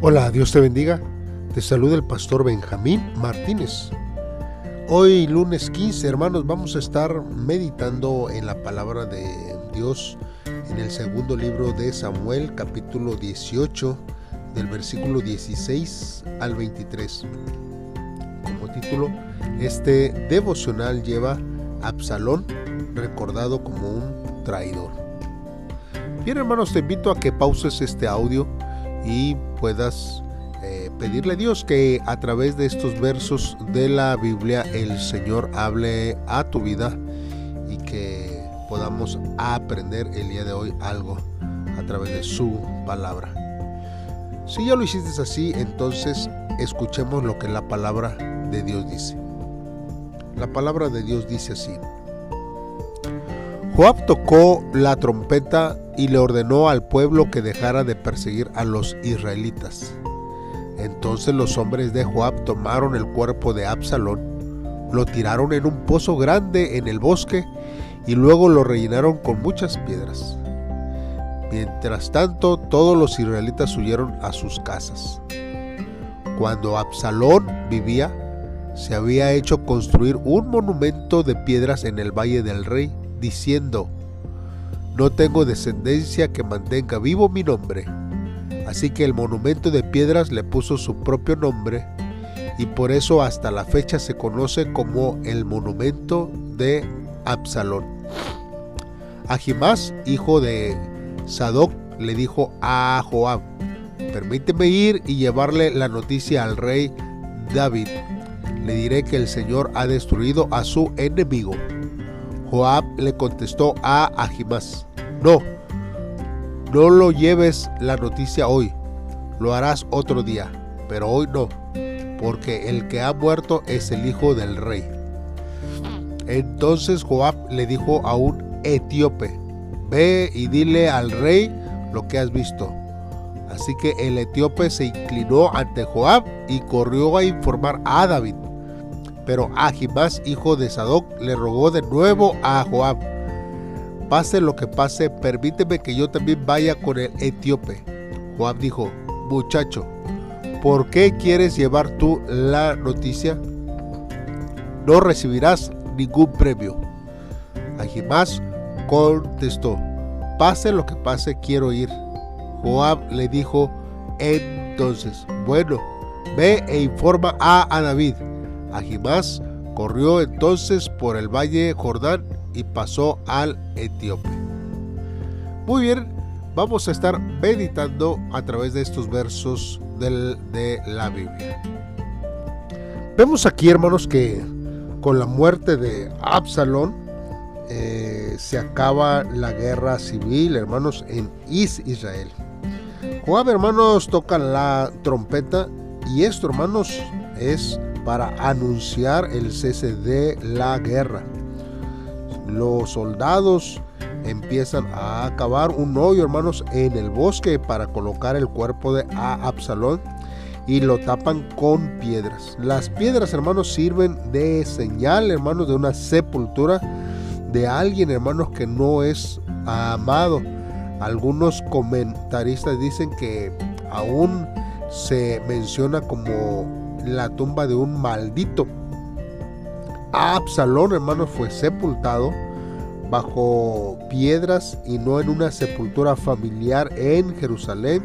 Hola, Dios te bendiga. Te saluda el pastor Benjamín Martínez. Hoy lunes 15, hermanos, vamos a estar meditando en la palabra de Dios en el segundo libro de Samuel, capítulo 18, del versículo 16 al 23. Como título, este devocional lleva Absalón recordado como un traidor. Bien, hermanos, te invito a que pauses este audio y puedas eh, pedirle a Dios que a través de estos versos de la Biblia el Señor hable a tu vida y que podamos aprender el día de hoy algo a través de su palabra. Si ya lo hiciste así, entonces escuchemos lo que la palabra de Dios dice. La palabra de Dios dice así. Joab tocó la trompeta y le ordenó al pueblo que dejara de perseguir a los israelitas. Entonces los hombres de Joab tomaron el cuerpo de Absalón, lo tiraron en un pozo grande en el bosque y luego lo rellenaron con muchas piedras. Mientras tanto, todos los israelitas huyeron a sus casas. Cuando Absalón vivía, se había hecho construir un monumento de piedras en el Valle del Rey diciendo, no tengo descendencia que mantenga vivo mi nombre. Así que el monumento de piedras le puso su propio nombre y por eso hasta la fecha se conoce como el monumento de Absalón. Ahimás, hijo de Sadoc, le dijo a Joab, permíteme ir y llevarle la noticia al rey David. Le diré que el Señor ha destruido a su enemigo. Joab le contestó a Ahimás, no, no lo lleves la noticia hoy, lo harás otro día, pero hoy no, porque el que ha muerto es el hijo del rey. Entonces Joab le dijo a un etíope, ve y dile al rey lo que has visto. Así que el etíope se inclinó ante Joab y corrió a informar a David. Pero Ahimás, hijo de Sadoc, le rogó de nuevo a Joab, pase lo que pase, permíteme que yo también vaya con el etíope. Joab dijo, muchacho, ¿por qué quieres llevar tú la noticia? No recibirás ningún premio. Ahimás contestó, pase lo que pase, quiero ir. Joab le dijo, entonces, bueno, ve e informa a, David. Ahimás corrió entonces por el valle Jordán y pasó al etíope. Muy bien, vamos a estar meditando a través de estos versos de la Biblia. Vemos aquí, hermanos, que con la muerte de Absalón eh, se acaba la guerra civil, hermanos, en Israel. Joab, hermanos, toca la trompeta y esto, hermanos, es para anunciar el cese de la guerra. Los soldados empiezan a cavar un hoyo, hermanos, en el bosque para colocar el cuerpo de Absalón y lo tapan con piedras. Las piedras, hermanos, sirven de señal, hermanos, de una sepultura de alguien, hermanos, que no es amado. Algunos comentaristas dicen que aún se menciona como la tumba de un maldito. Absalón, hermanos, fue sepultado bajo piedras y no en una sepultura familiar en Jerusalén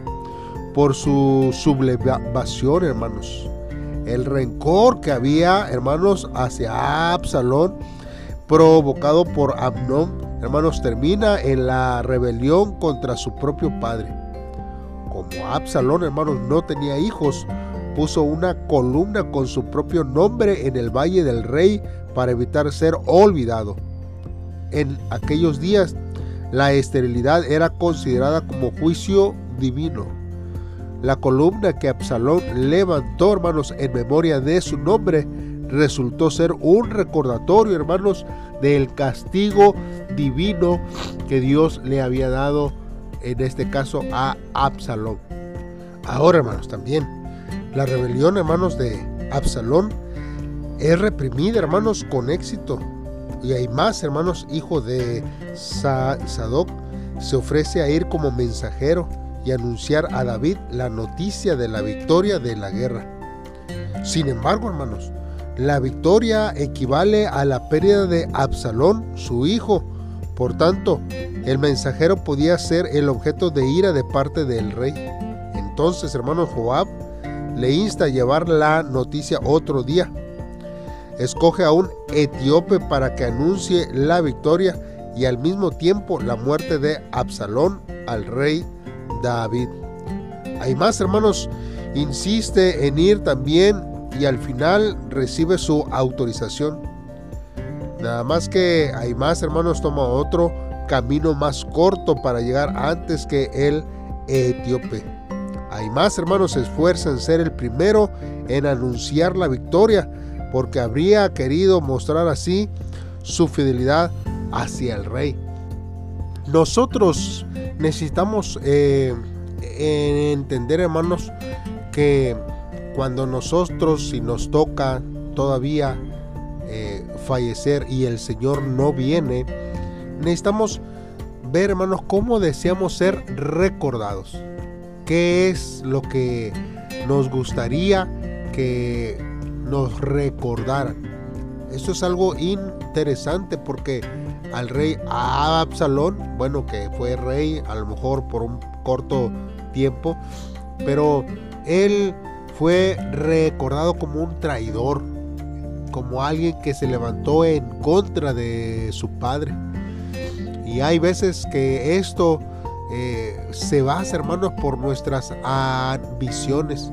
por su sublevación, hermanos. El rencor que había, hermanos, hacia Absalón, provocado por Amnón, hermanos, termina en la rebelión contra su propio padre. Como Absalón, hermanos, no tenía hijos, puso una columna con su propio nombre en el Valle del Rey para evitar ser olvidado. En aquellos días, la esterilidad era considerada como juicio divino. La columna que Absalón levantó, hermanos, en memoria de su nombre, resultó ser un recordatorio, hermanos, del castigo divino que Dios le había dado, en este caso, a Absalón. Ahora, hermanos, también la rebelión, hermanos, de Absalón es reprimida, hermanos, con éxito. Y hay más, hermanos, hijo de Sadoc, se ofrece a ir como mensajero y anunciar a David la noticia de la victoria de la guerra. Sin embargo, hermanos, la victoria equivale a la pérdida de Absalón, su hijo. Por tanto, el mensajero podía ser el objeto de ira de parte del rey. Entonces, hermanos, Joab le insta a llevar la noticia otro día. Escoge a un etíope para que anuncie la victoria y al mismo tiempo la muerte de Absalón al rey David. Hay más hermanos, insiste en ir también y al final recibe su autorización. Nada más que hay más hermanos toma otro camino más corto para llegar antes que el etíope. Hay más hermanos se esfuerzan en ser el primero en anunciar la victoria porque habría querido mostrar así su fidelidad hacia el rey. Nosotros necesitamos eh, entender, hermanos, que cuando nosotros, si nos toca todavía eh, fallecer y el Señor no viene, necesitamos ver, hermanos, cómo deseamos ser recordados. ¿Qué es lo que nos gustaría que nos recordaran? Esto es algo interesante porque al rey Absalón, bueno, que fue rey a lo mejor por un corto tiempo, pero él fue recordado como un traidor, como alguien que se levantó en contra de su padre. Y hay veces que esto eh, se basa, hermanos, por nuestras ambiciones.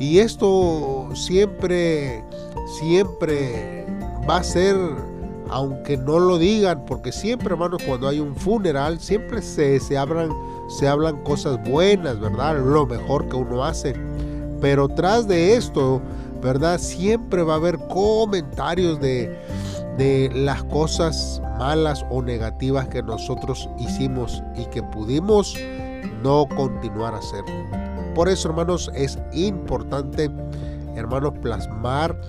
Y esto siempre, siempre va a ser aunque no lo digan, porque siempre, hermanos, cuando hay un funeral, siempre se, se, hablan, se hablan cosas buenas, ¿verdad? Lo mejor que uno hace. Pero tras de esto, ¿verdad? Siempre va a haber comentarios de, de las cosas malas o negativas que nosotros hicimos y que pudimos no continuar a hacer. Por eso, hermanos, es importante, hermanos, plasmar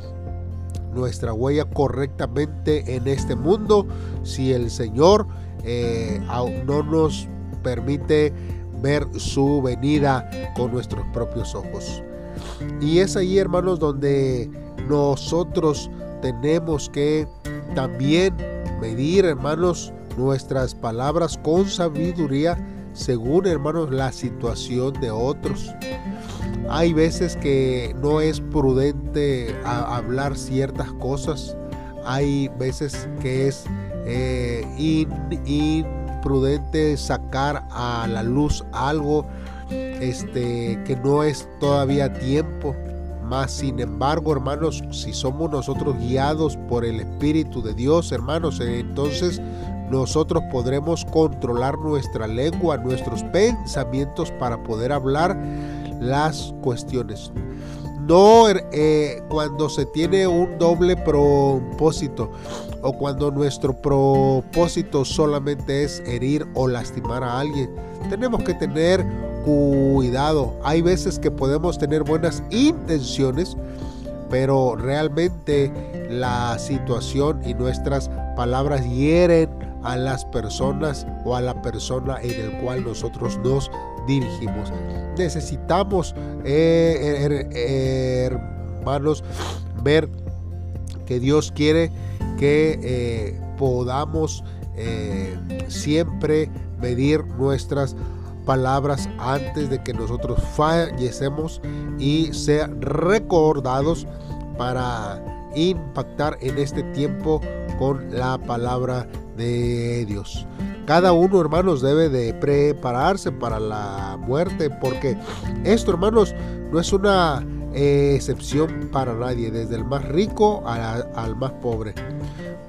nuestra huella correctamente en este mundo si el Señor eh, no nos permite ver su venida con nuestros propios ojos. Y es ahí, hermanos, donde nosotros tenemos que también medir, hermanos, nuestras palabras con sabiduría según, hermanos, la situación de otros. Hay veces que no es prudente hablar ciertas cosas. Hay veces que es eh, imprudente sacar a la luz algo este, que no es todavía tiempo. Más sin embargo, hermanos, si somos nosotros guiados por el Espíritu de Dios, hermanos, entonces nosotros podremos controlar nuestra lengua, nuestros pensamientos para poder hablar las cuestiones. No eh, cuando se tiene un doble propósito o cuando nuestro propósito solamente es herir o lastimar a alguien. Tenemos que tener cuidado. Hay veces que podemos tener buenas intenciones, pero realmente la situación y nuestras palabras hieren a las personas o a la persona en el cual nosotros nos dirigimos. Necesitamos, eh, hermanos, ver que Dios quiere que eh, podamos eh, siempre medir nuestras palabras antes de que nosotros fallecemos y ser recordados para impactar en este tiempo con la palabra de Dios. Cada uno, hermanos, debe de prepararse para la muerte, porque esto, hermanos, no es una eh, excepción para nadie, desde el más rico al más pobre.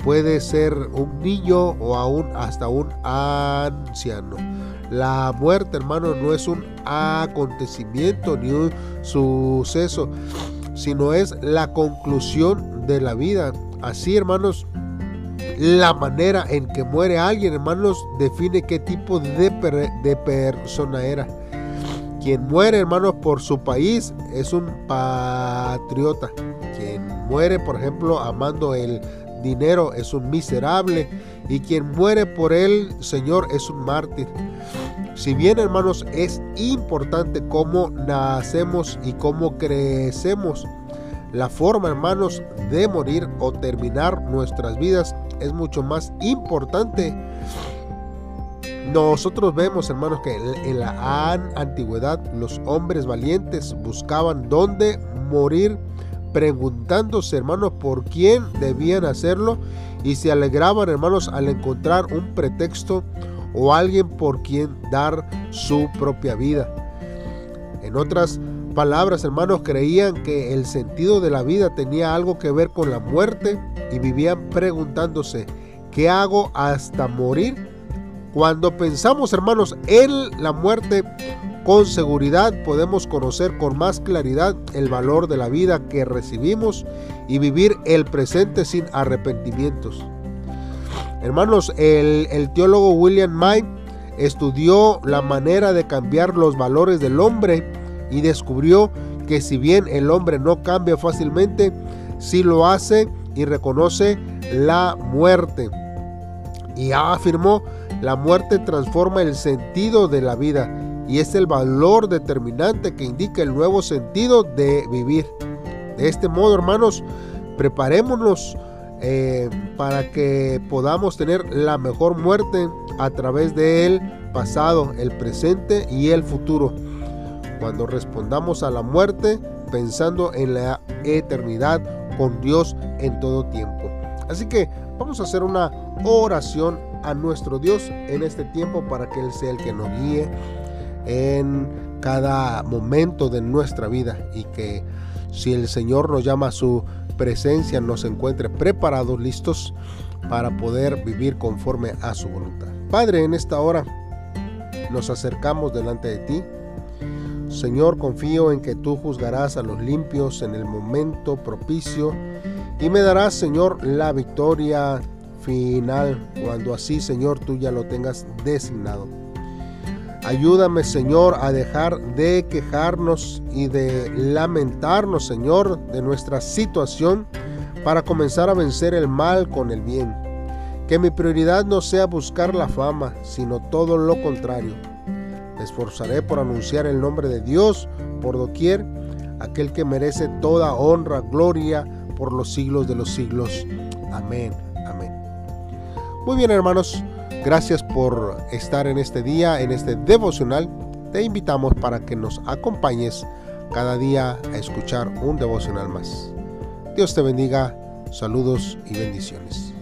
Puede ser un niño o aún hasta un anciano. La muerte, hermanos, no es un acontecimiento ni un suceso, sino es la conclusión de la vida. Así, hermanos, la manera en que muere alguien, hermanos, define qué tipo de, de persona era. Quien muere, hermanos, por su país es un patriota. Quien muere, por ejemplo, amando el dinero es un miserable. Y quien muere por el Señor es un mártir. Si bien hermanos es importante cómo nacemos y cómo crecemos, la forma hermanos de morir o terminar nuestras vidas es mucho más importante. Nosotros vemos hermanos que en la antigüedad los hombres valientes buscaban dónde morir preguntándose hermanos por quién debían hacerlo y se alegraban hermanos al encontrar un pretexto o alguien por quien dar su propia vida. En otras palabras, hermanos, creían que el sentido de la vida tenía algo que ver con la muerte y vivían preguntándose, ¿qué hago hasta morir? Cuando pensamos, hermanos, en la muerte, con seguridad podemos conocer con más claridad el valor de la vida que recibimos y vivir el presente sin arrepentimientos. Hermanos, el, teólogo William May estudió la manera de cambiar los valores del hombre y descubrió que si bien el hombre no cambia fácilmente, sí lo hace y reconoce la muerte. Y afirmó, la muerte transforma el sentido de la vida y es el valor determinante que indica el nuevo sentido de vivir. De este modo, hermanos, preparémonos eh, para que podamos tener la mejor muerte a través del pasado, el presente y el futuro. Cuando respondamos a la muerte pensando en la eternidad con Dios en todo tiempo. Así que vamos a hacer una oración a nuestro Dios en este tiempo para que Él sea el que nos guíe en cada momento de nuestra vida y que si el Señor nos llama a su presencia nos encuentre preparados, listos para poder vivir conforme a su voluntad. Padre, en esta hora nos acercamos delante de ti. Señor, confío en que tú juzgarás a los limpios en el momento propicio y me darás, Señor, la victoria final cuando así, Señor, tú ya lo tengas designado. Ayúdame, Señor, a dejar de quejarnos y de lamentarnos, Señor, de nuestra situación para comenzar a vencer el mal con el bien. Que mi prioridad no sea buscar la fama, sino todo lo contrario. Esforzaré por anunciar el nombre de Dios por doquier, aquel que merece toda honra, gloria por los siglos de los siglos. Amén. Amén. Muy bien, hermanos. Gracias por estar en este día, en este devocional. Te invitamos para que nos acompañes cada día a escuchar un devocional más. Dios te bendiga, saludos y bendiciones.